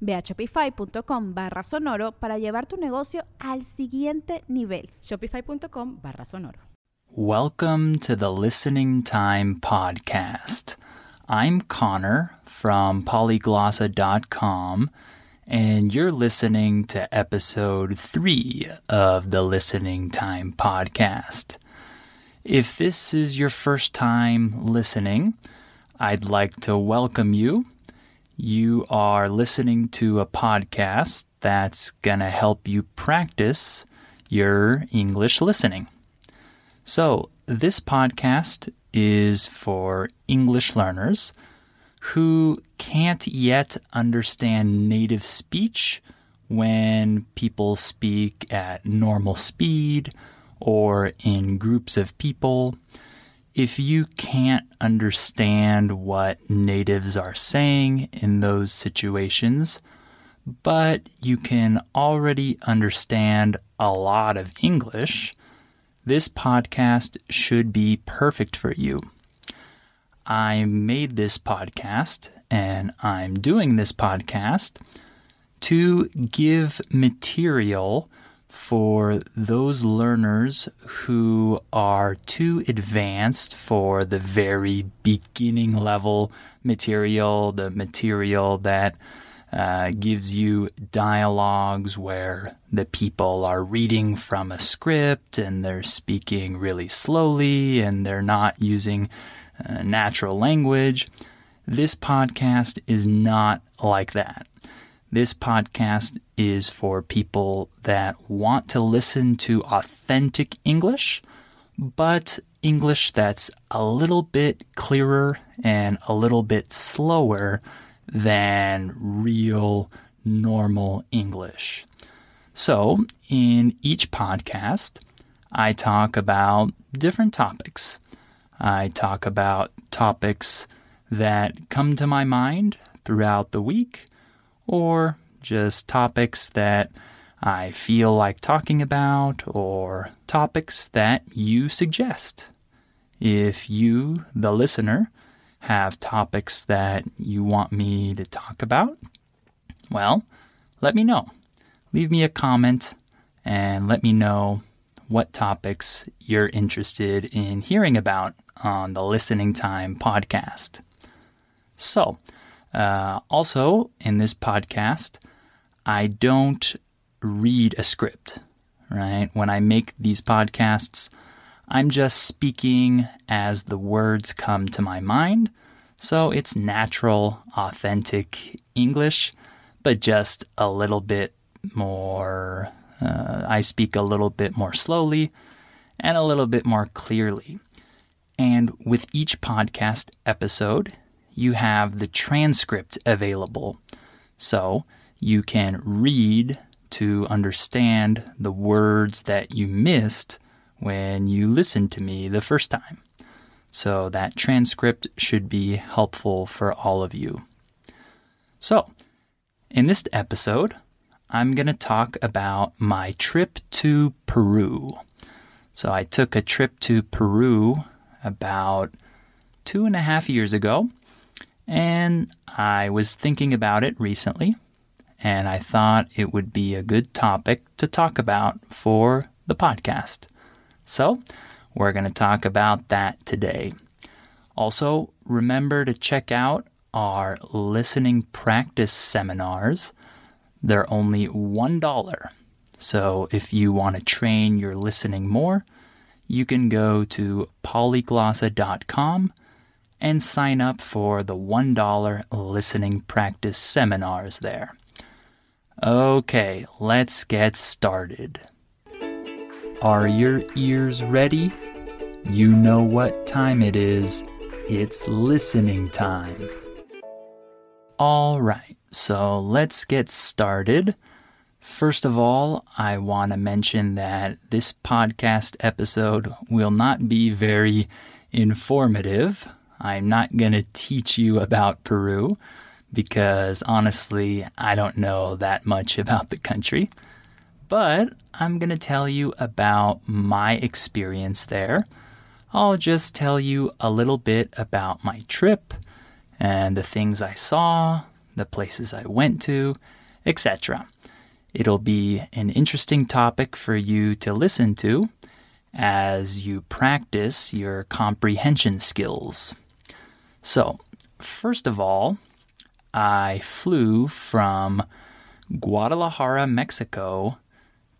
Ve a shopify.com barra sonoro para llevar tu negocio al siguiente nivel. Shopify.com barra sonoro. Welcome to the Listening Time Podcast. I'm Connor from polyglossa.com, and you're listening to episode three of the Listening Time Podcast. If this is your first time listening, I'd like to welcome you you are listening to a podcast that's going to help you practice your English listening. So, this podcast is for English learners who can't yet understand native speech when people speak at normal speed or in groups of people if you can't understand what natives are saying in those situations, but you can already understand a lot of English, this podcast should be perfect for you. I made this podcast and I'm doing this podcast to give material for those learners who are too advanced for the very beginning level material, the material that uh, gives you dialogues where the people are reading from a script and they're speaking really slowly and they're not using uh, natural language. This podcast is not like that. This podcast is for people that want to listen to authentic English, but English that's a little bit clearer and a little bit slower than real normal English. So, in each podcast, I talk about different topics. I talk about topics that come to my mind throughout the week or just topics that I feel like talking about or topics that you suggest. If you, the listener, have topics that you want me to talk about, well, let me know. Leave me a comment and let me know what topics you're interested in hearing about on the Listening Time podcast. So, uh, also, in this podcast, I don't read a script, right? When I make these podcasts, I'm just speaking as the words come to my mind. So it's natural, authentic English, but just a little bit more. Uh, I speak a little bit more slowly and a little bit more clearly. And with each podcast episode, you have the transcript available. So you can read to understand the words that you missed when you listened to me the first time. So that transcript should be helpful for all of you. So, in this episode, I'm going to talk about my trip to Peru. So, I took a trip to Peru about two and a half years ago, and I was thinking about it recently, and I thought it would be a good topic to talk about for the podcast. So, we're going to talk about that today. Also, remember to check out our listening practice seminars. They're only $1. So, if you want to train your listening more, you can go to polyglossa.com and sign up for the $1 listening practice seminars there. Okay, let's get started. Are your ears ready? You know what time it is. It's listening time. All right, so let's get started. First of all, I want to mention that this podcast episode will not be very informative. I'm not going to teach you about Peru because honestly, I don't know that much about the country. But I'm going to tell you about my experience there. I'll just tell you a little bit about my trip and the things I saw, the places I went to, etc. It'll be an interesting topic for you to listen to as you practice your comprehension skills. So, first of all, I flew from Guadalajara, Mexico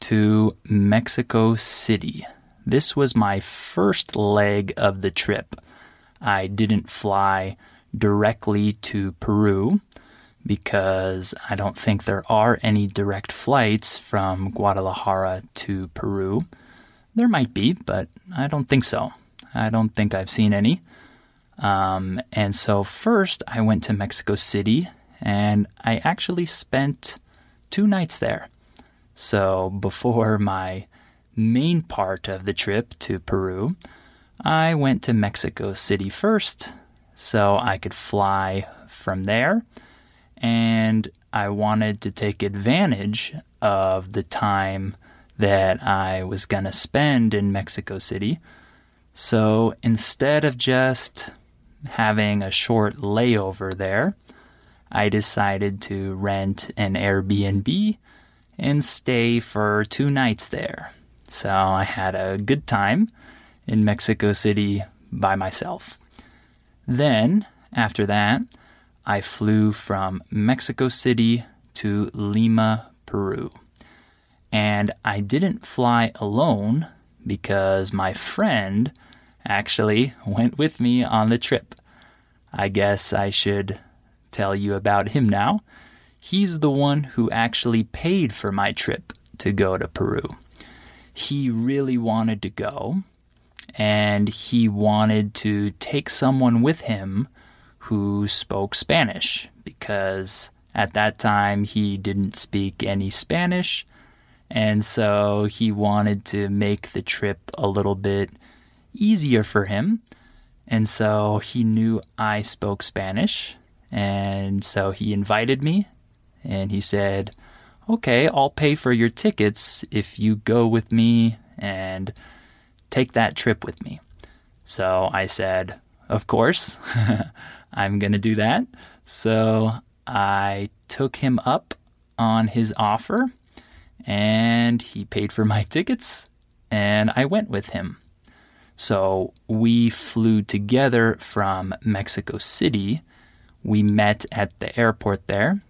to Mexico City. This was my first leg of the trip. I didn't fly directly to Peru because I don't think there are any direct flights from Guadalajara to Peru. There might be, but I don't think so. I don't think I've seen any. Um, and so, first, I went to Mexico City and I actually spent two nights there. So, before my main part of the trip to Peru, I went to Mexico City first so I could fly from there. And I wanted to take advantage of the time that I was going to spend in Mexico City. So instead of just having a short layover there, I decided to rent an Airbnb and stay for two nights there. So I had a good time in Mexico City by myself. Then, after that, I flew from Mexico City to Lima, Peru. And I didn't fly alone because my friend actually went with me on the trip. I guess I should tell you about him now. He's the one who actually paid for my trip to go to Peru. He really wanted to go, and he wanted to take someone with him who spoke Spanish because at that time he didn't speak any Spanish. And so he wanted to make the trip a little bit easier for him. And so he knew I spoke Spanish. And so he invited me and he said, Okay, I'll pay for your tickets if you go with me and take that trip with me. So I said, Of course, I'm going to do that. So I took him up on his offer and he paid for my tickets and I went with him. So we flew together from Mexico City we met at the airport there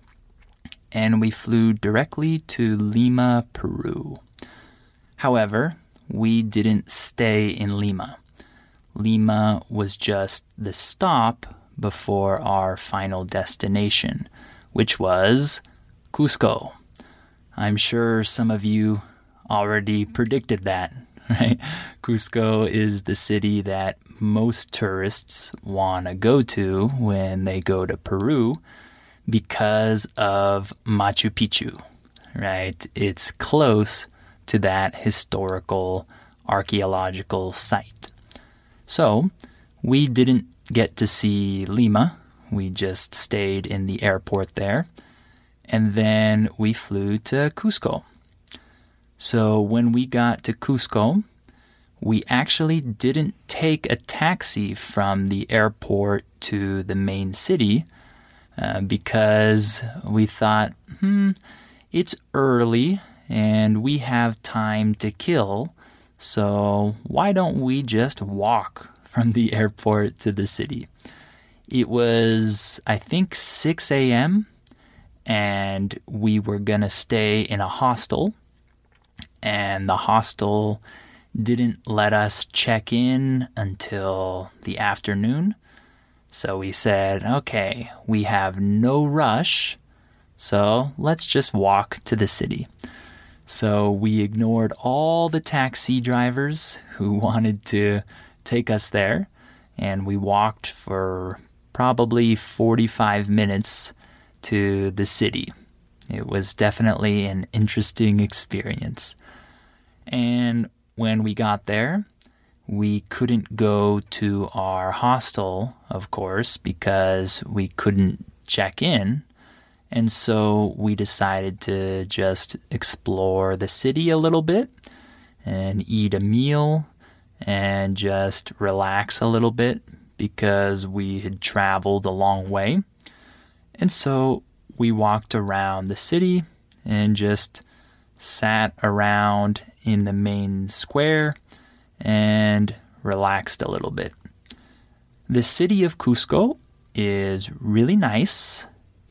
and we flew directly to Lima, Peru. However, we didn't stay in Lima. Lima was just the stop before our final destination, which was Cusco. I'm sure some of you already predicted that, right? Cusco is the city that most tourists want to go to when they go to Peru because of Machu Picchu, right? It's close to that historical archaeological site. So, we didn't get to see Lima. We just stayed in the airport there. And then we flew to Cusco. So, when we got to Cusco, we actually didn't take a taxi from the airport to the main city uh, because we thought, hmm, it's early and we have time to kill, so why don't we just walk from the airport to the city? It was, I think, 6 a.m., and we were going to stay in a hostel, and the hostel didn't let us check in until the afternoon. So we said, okay, we have no rush, so let's just walk to the city. So we ignored all the taxi drivers who wanted to take us there, and we walked for probably 45 minutes to the city. It was definitely an interesting experience. And when we got there, we couldn't go to our hostel, of course, because we couldn't check in. And so we decided to just explore the city a little bit and eat a meal and just relax a little bit because we had traveled a long way. And so we walked around the city and just sat around in the main square and relaxed a little bit. The city of Cusco is really nice.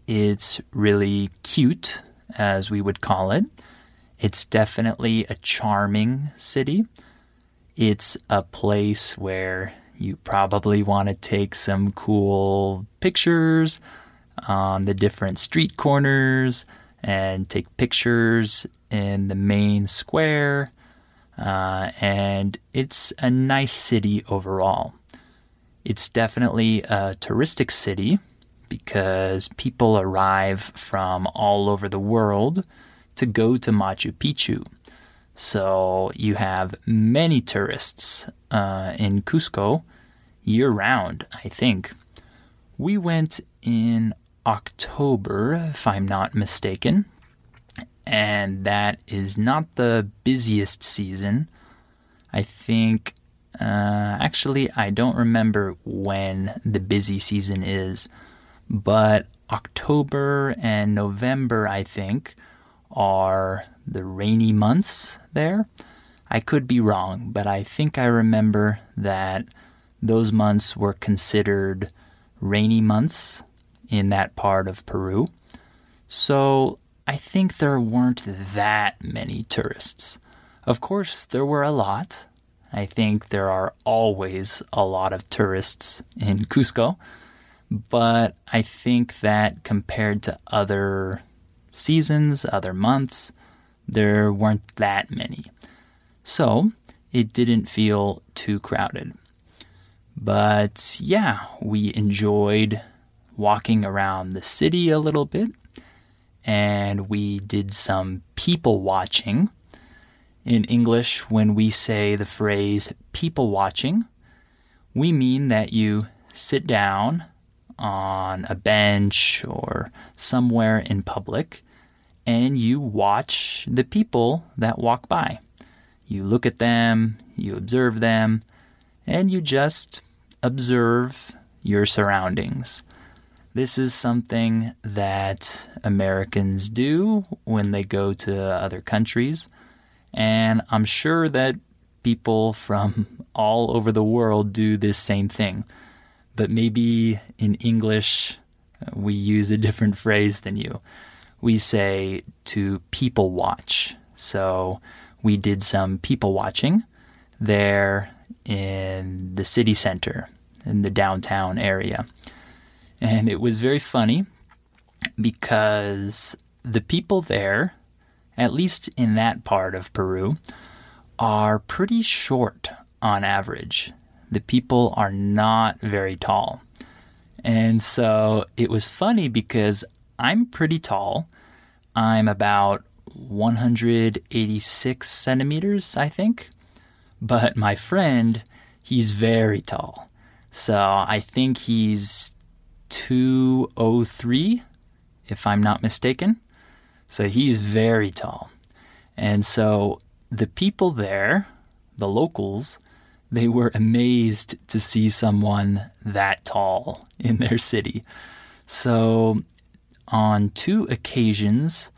It's really cute, as we would call it. It's definitely a charming city. It's a place where you probably want to take some cool pictures on the different street corners and take pictures in the main square. Uh, and it's a nice city overall. It's definitely a touristic city because people arrive from all over the world to go to Machu Picchu. So you have many tourists uh, in Cusco year round, I think. We went in October, if I'm not mistaken, and that is not the busiest season. I think, uh, actually, I don't remember when the busy season is, but October and November, I think, are the rainy months there. I could be wrong, but I think I remember that those months were considered rainy months in that part of Peru. So I think there weren't that many tourists. Of course, there were a lot. I think there are always a lot of tourists in Cusco. But I think that compared to other seasons, other months, there weren't that many. So it didn't feel too crowded. But yeah, we enjoyed walking around the city a little bit and we did some people watching. In English, when we say the phrase people watching, we mean that you sit down on a bench or somewhere in public and you watch the people that walk by. You look at them, you observe them, and you just observe your surroundings. This is something that Americans do when they go to other countries, and I'm sure that people from all over the world do this same thing. But maybe in English, uh, we use a different phrase than you we say to people watch. So we did some people watching there in the city center, in the downtown area. And it was very funny because the people there, at least in that part of Peru, are pretty short on average. The people are not very tall. And so it was funny because I'm pretty tall. I'm about 186 centimeters, I think. But my friend, he's very tall. So I think he's 203, if I'm not mistaken. So he's very tall. And so the people there, the locals, they were amazed to see someone that tall in their city. So on two occasions,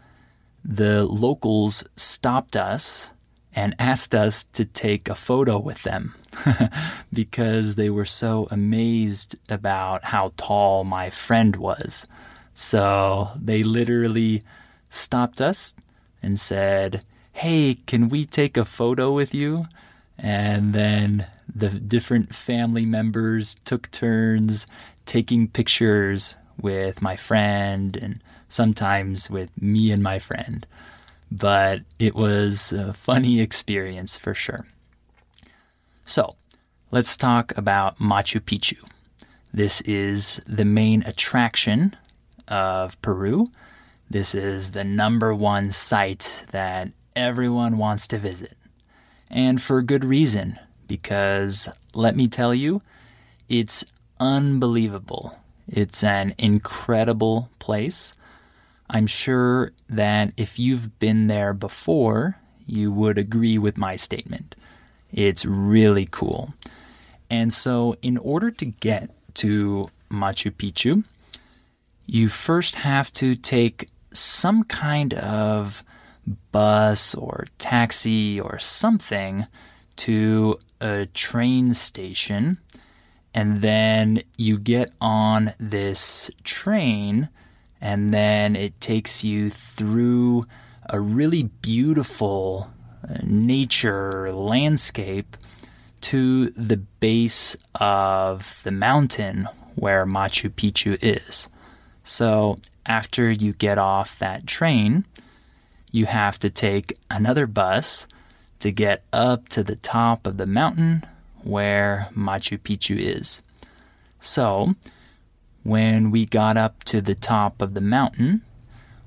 the locals stopped us and asked us to take a photo with them because they were so amazed about how tall my friend was. So they literally stopped us and said, Hey, can we take a photo with you? And then the different family members took turns taking pictures with my friend and sometimes with me and my friend. But it was a funny experience for sure. So, let's talk about Machu Picchu. This is the main attraction of Peru. This is the number one site that everyone wants to visit. And for good reason, because let me tell you, it's unbelievable. It's an incredible place. I'm sure that if you've been there before, you would agree with my statement. It's really cool. And so, in order to get to Machu Picchu, you first have to take some kind of bus or taxi or something to a train station. And then you get on this train, and then it takes you through a really beautiful nature landscape to the base of the mountain where Machu Picchu is. So after you get off that train, you have to take another bus to get up to the top of the mountain where Machu Picchu is. So, when we got up to the top of the mountain,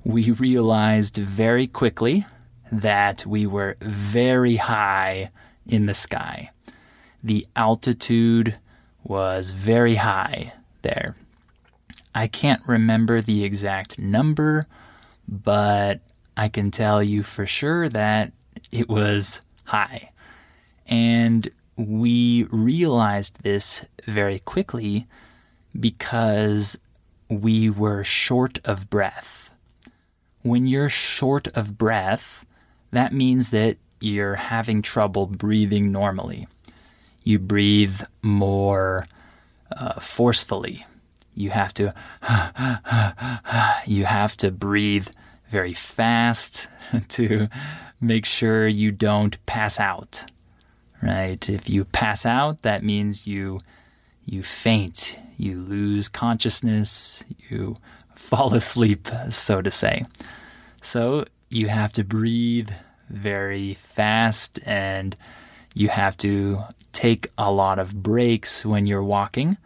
we realized very quickly that we were very high in the sky. The altitude was very high there. I can't remember the exact number, but I can tell you for sure that it was high. And we realized this very quickly because we were short of breath. When you're short of breath, that means that you're having trouble breathing normally. You breathe more uh, forcefully. You have to you have to breathe very fast to make sure you don't pass out right? If you pass out that means you you faint. You lose consciousness. You fall asleep so to say. So you have to breathe very fast and you have to take a lot of breaks when you're walking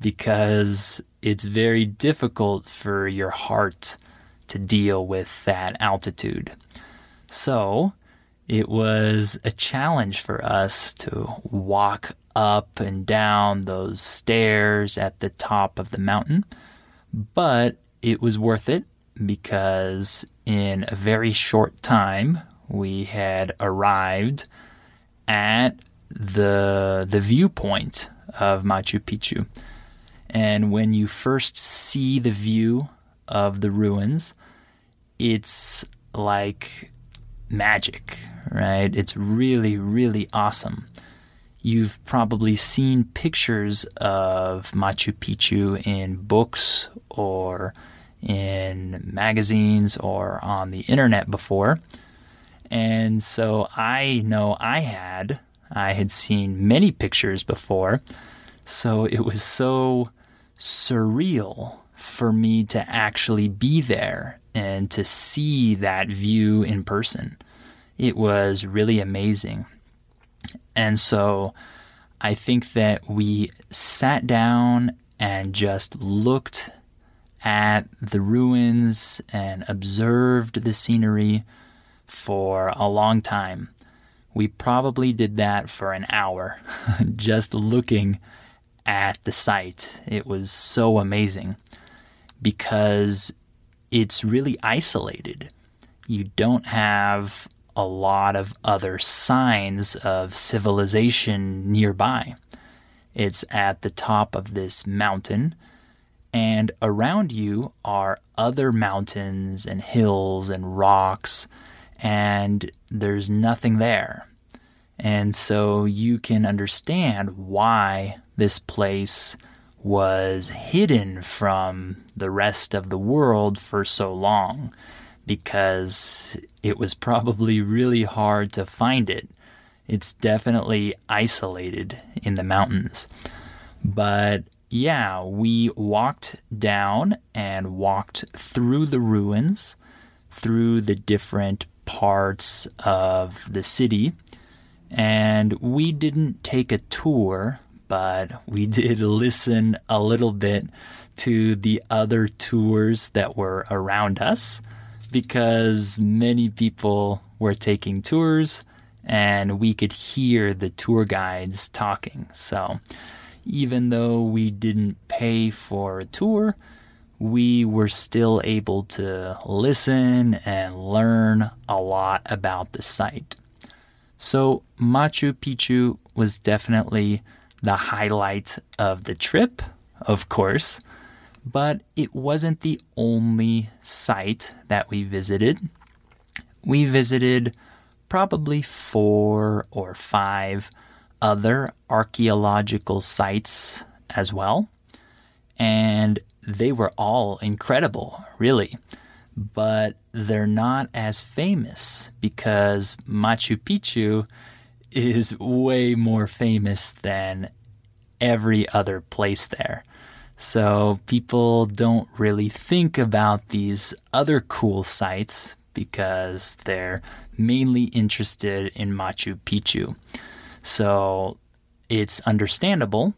because it's very difficult for your heart to deal with that altitude. So it was a challenge for us to walk up and down those stairs at the top of the mountain, but it was worth it because in a very short time we had arrived at the the viewpoint of Machu Picchu. And when you first see the view of the ruins, it's like magic, right? It's really, really awesome. You've probably seen pictures of Machu Picchu in books or in magazines or on the internet before. And so I know I had. I had seen many pictures before. So it was so surreal for me to actually be there and to see that view in person. It was really amazing. And so I think that we sat down and just looked at the ruins and observed the scenery for a long time. We probably did that for an hour, just looking at the site. It was so amazing because it's really isolated. You don't have a lot of other signs of civilization nearby. It's at the top of this mountain, and around you are other mountains and hills and rocks, and there's nothing there. And so you can understand why this place was hidden from the rest of the world for so long because it was probably really hard to find it. It's definitely isolated in the mountains. But yeah, we walked down and walked through the ruins, through the different parts of the city. And we didn't take a tour, but we did listen a little bit to the other tours that were around us because many people were taking tours and we could hear the tour guides talking. So even though we didn't pay for a tour, we were still able to listen and learn a lot about the site. So, Machu Picchu was definitely the highlight of the trip, of course, but it wasn't the only site that we visited. We visited probably four or five other archaeological sites as well. And they were all incredible, really. But they're not as famous because Machu Picchu is way more famous than every other place there. So people don't really think about these other cool sites because they're mainly interested in Machu Picchu. So it's understandable,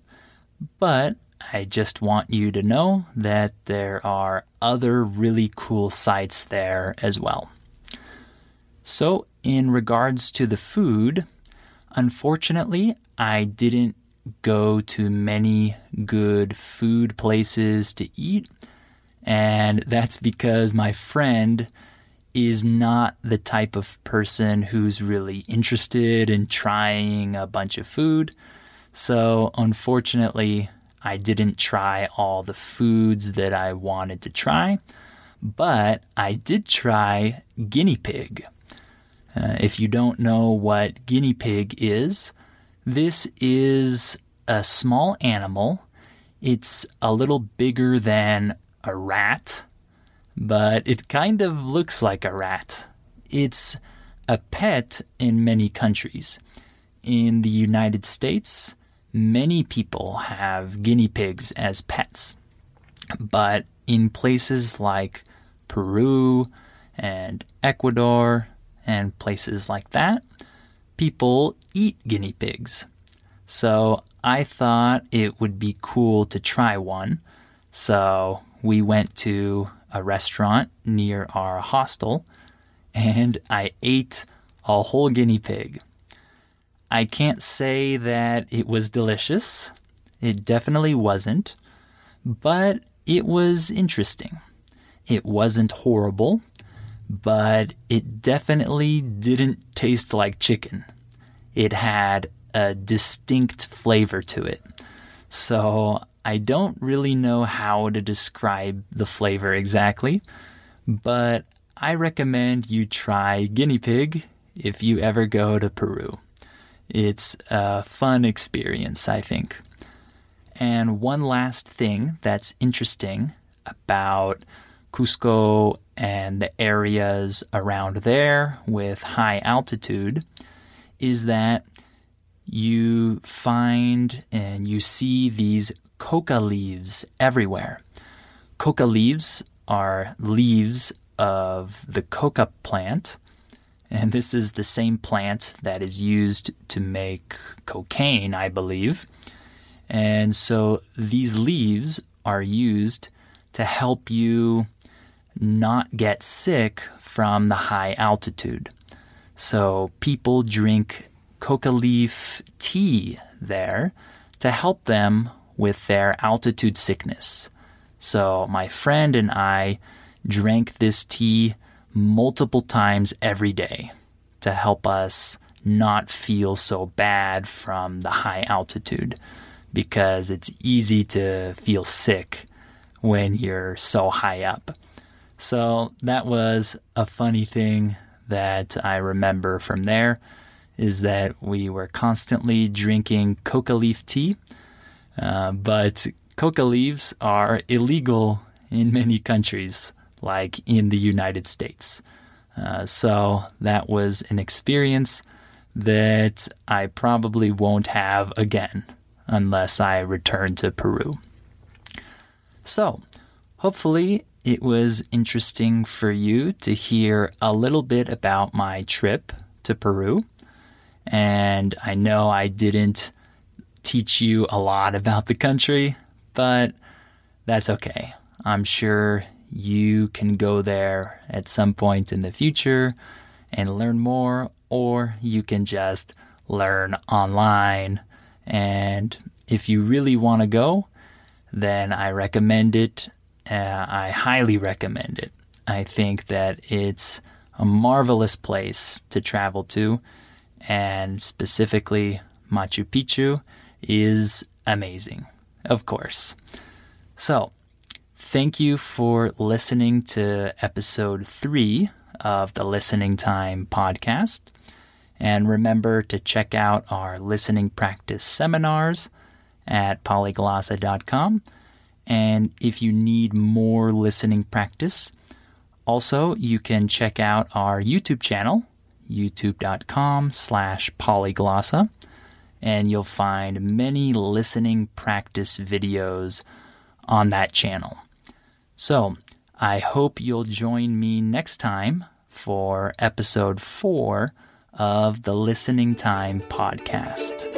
but I just want you to know that there are other really cool sites there as well. So, in regards to the food, unfortunately, I didn't go to many good food places to eat, and that's because my friend is not the type of person who's really interested in trying a bunch of food. So, unfortunately, I didn't try all the foods that I wanted to try, but I did try guinea pig. Uh, if you don't know what guinea pig is, this is a small animal. It's a little bigger than a rat but it kind of looks like a rat. It's a pet in many countries. In the United States, many people have guinea pigs as pets. But in places like Peru and Ecuador and places like that, people eat guinea pigs. So I thought it would be cool to try one. So we went to a restaurant near our hostel and I ate a whole guinea pig. I can't say that it was delicious. It definitely wasn't, but it was interesting. It wasn't horrible, but it definitely didn't taste like chicken. It had a distinct flavor to it. So I don't really know how to describe the flavor exactly, but I recommend you try guinea pig if you ever go to Peru. It's a fun experience, I think. And one last thing that's interesting about Cusco and the areas around there with high altitude is that you find and you see these coca leaves everywhere. Coca leaves are leaves of the coca plant, and this is the same plant that is used to make cocaine, I believe. And so these leaves are used to help you not get sick from the high altitude. So people drink coca leaf tea there to help them with their altitude sickness. So my friend and I drank this tea multiple times every day to help us not feel so bad from the high altitude because it's easy to feel sick when you're so high up. So that was a funny thing that I remember from there is that we were constantly drinking coca leaf tea uh, but coca leaves are illegal in many countries, like in the United States. Uh, so that was an experience that I probably won't have again unless I return to Peru. So, hopefully, it was interesting for you to hear a little bit about my trip to Peru. And I know I didn't teach you a lot about the country, but that's okay. I'm sure you can go there at some point in the future and learn more, or you can just learn online. And if you really want to go, then I recommend it. Uh, I highly recommend it. I think that it's a marvelous place to travel to, and specifically Machu Picchu is amazing, of course. So, thank you for listening to episode three of the Listening Time podcast. And remember to check out our listening practice seminars at polyglossa.com. And if you need more listening practice, also you can check out our YouTube channel, youtube.com slash polyglossa, and you'll find many listening practice videos on that channel. So I hope you'll join me next time for episode four of the Listening Time podcast.